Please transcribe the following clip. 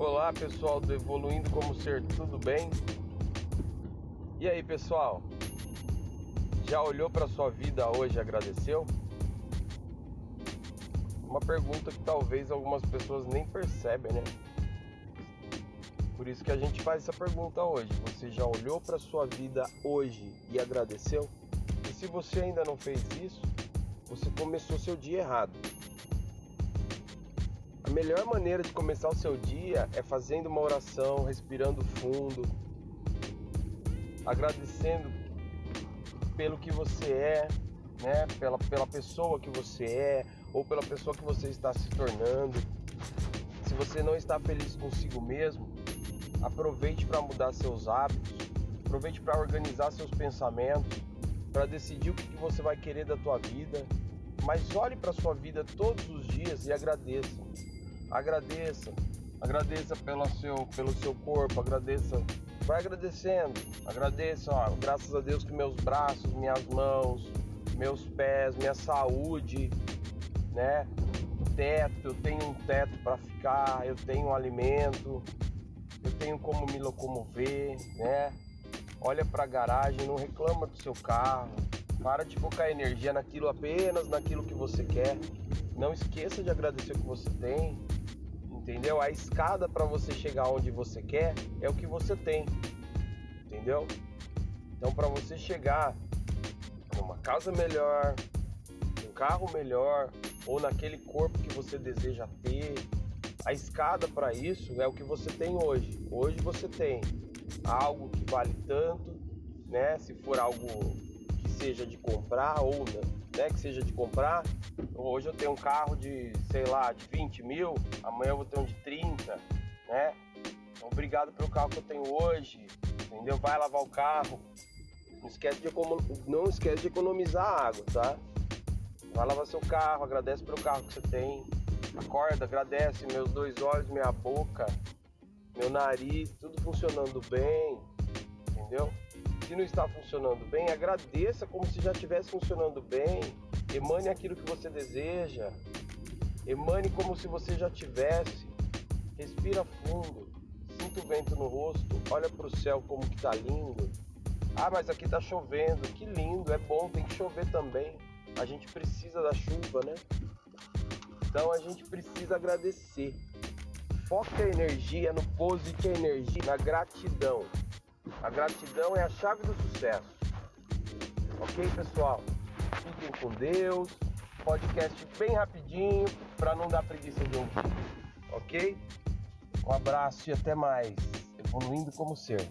Olá pessoal do Evoluindo como Ser, tudo bem? E aí pessoal, já olhou para sua vida hoje e agradeceu? Uma pergunta que talvez algumas pessoas nem percebem, né? Por isso que a gente faz essa pergunta hoje. Você já olhou para sua vida hoje e agradeceu? E se você ainda não fez isso, você começou seu dia errado. A melhor maneira de começar o seu dia é fazendo uma oração, respirando fundo, agradecendo pelo que você é, né? Pela, pela pessoa que você é ou pela pessoa que você está se tornando. Se você não está feliz consigo mesmo, aproveite para mudar seus hábitos, aproveite para organizar seus pensamentos, para decidir o que você vai querer da tua vida. Mas olhe para sua vida todos os dias e agradeça agradeça, agradeça pelo seu, pelo seu corpo, agradeça, vai agradecendo, agradeça, ó, graças a Deus que meus braços, minhas mãos, meus pés, minha saúde, né? Teto, eu tenho um teto para ficar, eu tenho um alimento, eu tenho como me locomover, né? Olha para a garagem, não reclama do seu carro, para de focar energia naquilo apenas naquilo que você quer. Não esqueça de agradecer o que você tem entendeu? A escada para você chegar onde você quer é o que você tem, entendeu? Então, para você chegar numa casa melhor, um carro melhor ou naquele corpo que você deseja ter, a escada para isso é o que você tem hoje. Hoje você tem algo que vale tanto, né? Se for algo que seja de comprar ou né, que seja de comprar, Hoje eu tenho um carro de, sei lá, de 20 mil, amanhã eu vou ter um de 30, né? Então, obrigado pelo carro que eu tenho hoje, entendeu? Vai lavar o carro. Não esquece de, não esquece de economizar água, tá? Vai lavar seu carro, agradece pelo carro que você tem. Acorda, agradece meus dois olhos, minha boca, meu nariz, tudo funcionando bem, entendeu? Se não está funcionando bem, agradeça como se já estivesse funcionando bem Emane aquilo que você deseja. Emane como se você já tivesse. Respira fundo. Sinta o vento no rosto. Olha para o céu como que tá lindo. Ah, mas aqui tá chovendo. Que lindo, é bom, tem que chover também. A gente precisa da chuva, né? Então a gente precisa agradecer. Foque a energia no positive energia, na gratidão. A gratidão é a chave do sucesso. Ok, pessoal? Fiquem com Deus. Podcast bem rapidinho para não dar preguiça de ouvir. Ok? Um abraço e até mais. Evoluindo como ser.